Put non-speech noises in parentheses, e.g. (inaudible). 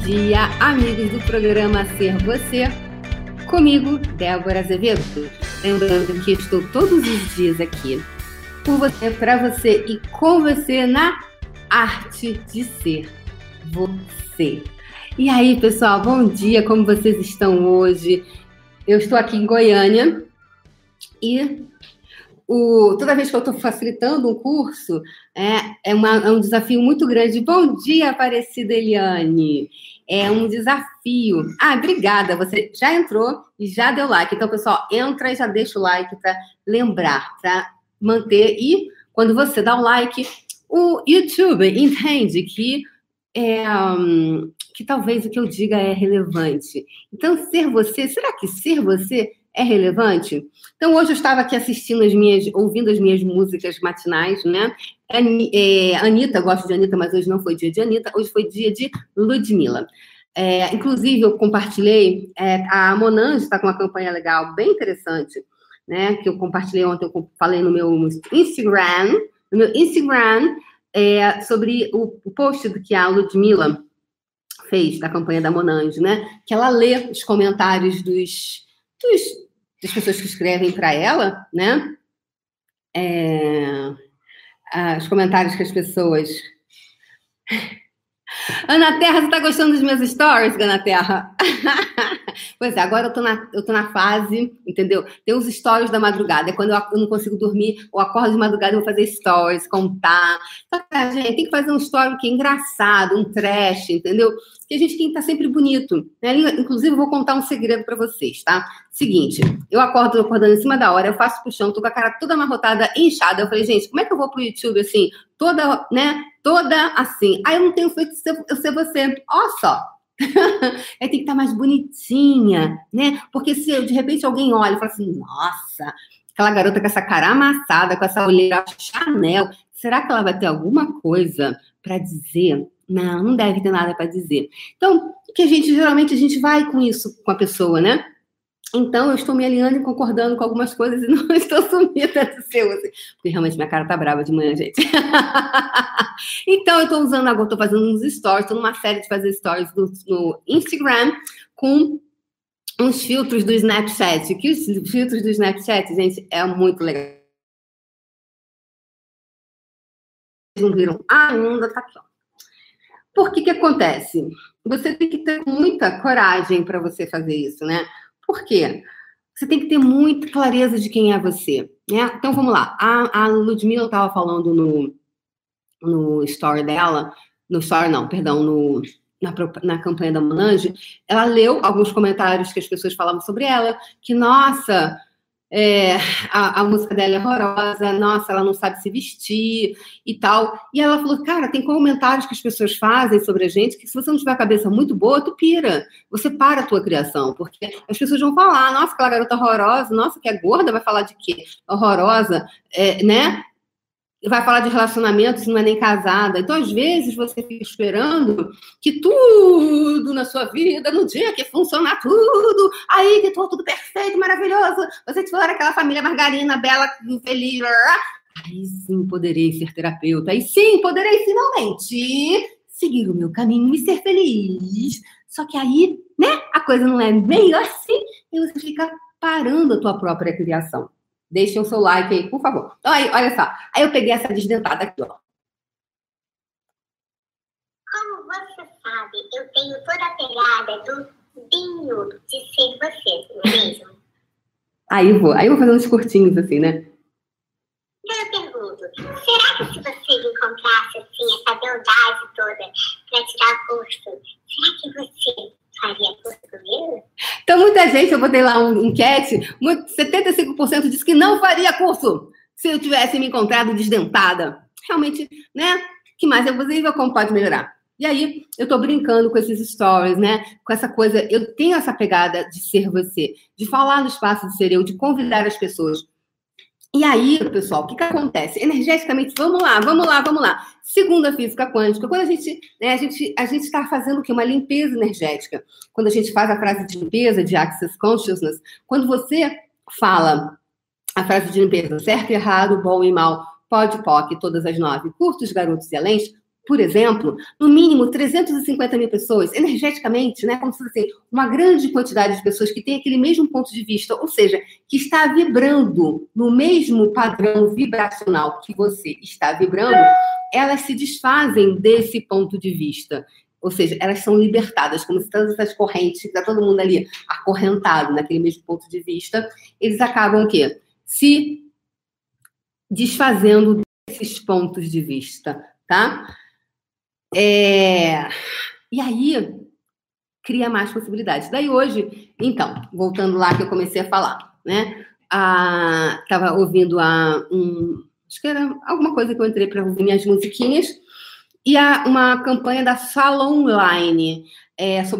dia, amigos do programa Ser Você. Comigo, Débora Azevedo. Lembrando que estou todos os dias aqui por você, para você e com você na arte de ser você. E aí, pessoal, bom dia, como vocês estão hoje? Eu estou aqui em Goiânia e o, toda vez que eu estou facilitando um curso, é, é, uma, é, um desafio muito grande. Bom dia, Aparecida Eliane. É um desafio. Ah, obrigada. Você já entrou e já deu like. Então, pessoal, entra e já deixa o like para lembrar, para manter. E quando você dá o like, o YouTube entende que é, que talvez o que eu diga é relevante. Então, ser você, será que ser você é relevante? Então, hoje eu estava aqui assistindo as minhas, ouvindo as minhas músicas matinais, né? É, Anitta, gosto de Anitta, mas hoje não foi dia de Anitta, hoje foi dia de Ludmilla. É, inclusive, eu compartilhei, é, a Monange está com uma campanha legal, bem interessante, né? Que eu compartilhei ontem, eu falei no meu Instagram, no meu Instagram, é, sobre o, o post que a Ludmilla fez da campanha da Monange, né? Que ela lê os comentários dos dos, das pessoas que escrevem para ela, né? É, os comentários que as pessoas. (laughs) Ana Terra, você está gostando dos meus stories, Ana Terra? (laughs) pois é, agora eu tô, na, eu tô na fase, entendeu? Tem os stories da madrugada. É quando eu, eu não consigo dormir, eu acordo de madrugada e vou fazer stories, contar. Então, gente, tem que fazer um story que é engraçado, um trash, entendeu? Que a gente tem que estar tá sempre bonito. Né? Inclusive, eu vou contar um segredo para vocês, tá? Seguinte, eu acordo, acordando em cima da hora, eu faço puxão, tô com a cara toda amarrotada, inchada. Eu falei, gente, como é que eu vou pro YouTube assim, toda, né? Toda assim. Aí eu não tenho feito eu ser você. Ó só, (laughs) é tem que estar tá mais bonitinha, né? Porque se de repente alguém olha e fala assim, nossa, aquela garota com essa cara amassada, com essa olheira Chanel, será que ela vai ter alguma coisa para dizer? Não, não deve ter nada para dizer. Então, que a gente geralmente a gente vai com isso com a pessoa, né? Então, eu estou me alinhando e concordando com algumas coisas (laughs) e não estou sumida do seu, assim, porque realmente minha cara tá brava de manhã, gente. (laughs) então, eu estou usando agora, estou fazendo uns stories, estou numa série de fazer stories do, no Instagram com uns filtros do Snapchat, que os filtros do Snapchat, gente, é muito legal. Não viram ainda, tá aqui, ó. Por que que acontece? Você tem que ter muita coragem para você fazer isso, né? Por quê? Você tem que ter muita clareza de quem é você. Né? Então vamos lá. A, a Ludmilla estava falando no, no story dela, no story não, perdão, no, na, na campanha da Monange, ela leu alguns comentários que as pessoas falavam sobre ela, que, nossa, é, a, a, música dela é horrorosa, nossa, ela não sabe se vestir e tal. E ela falou, cara, tem comentários que as pessoas fazem sobre a gente que se você não tiver a cabeça muito boa, tu pira. Você para a tua criação, porque as pessoas vão falar, nossa, aquela garota horrorosa, nossa, que é gorda, vai falar de quê? Horrorosa, é, né? Vai falar de relacionamento se não é nem casada. Então, às vezes, você fica esperando que tudo na sua vida, no dia que funcionar tudo, aí que tudo perfeito, maravilhoso, você for aquela família margarina, bela, feliz. Aí sim poderei ser terapeuta. Aí sim poderei finalmente seguir o meu caminho e ser feliz. Só que aí, né, a coisa não é meio assim e você fica parando a tua própria criação. Deixem o seu like aí, por favor. Então, aí, olha só. Aí eu peguei essa desdentada aqui, ó. Como você sabe, eu tenho toda a pegada do vinho de ser você, não é mesmo? Aí eu vou. Aí eu vou fazer uns curtinhos assim, né? Então eu pergunto, será que se você encontrasse assim, essa beldade toda para tirar curso, será que você faria? Então, muita gente, eu botei lá um enquete, 75% disse que não faria curso se eu tivesse me encontrado desdentada. Realmente, né? que mais é possível, como pode melhorar? E aí, eu tô brincando com esses stories, né? Com essa coisa, eu tenho essa pegada de ser você, de falar no espaço de ser eu, de convidar as pessoas. E aí, pessoal, o que, que acontece? Energeticamente, vamos lá, vamos lá, vamos lá. Segundo a física quântica, quando a gente, né, a gente, a gente está fazendo o quê? Uma limpeza energética. Quando a gente faz a frase de limpeza, de Access Consciousness, quando você fala a frase de limpeza, certo errado, bom e mal, pode, poc, todas as nove, curtos, garotos e além, por exemplo, no mínimo 350 mil pessoas, energeticamente, né, como se fosse uma grande quantidade de pessoas que tem aquele mesmo ponto de vista, ou seja, que está vibrando no mesmo padrão vibracional que você está vibrando, elas se desfazem desse ponto de vista. Ou seja, elas são libertadas, como se todas essas correntes, está todo mundo ali acorrentado naquele mesmo ponto de vista, eles acabam o quê? Se desfazendo desses pontos de vista, tá? É... E aí cria mais possibilidades. Daí hoje, então, voltando lá que eu comecei a falar, né? Tava ouvindo a um... acho que era alguma coisa que eu entrei para ouvir minhas musiquinhas e a, uma campanha da Sala Online é, sobre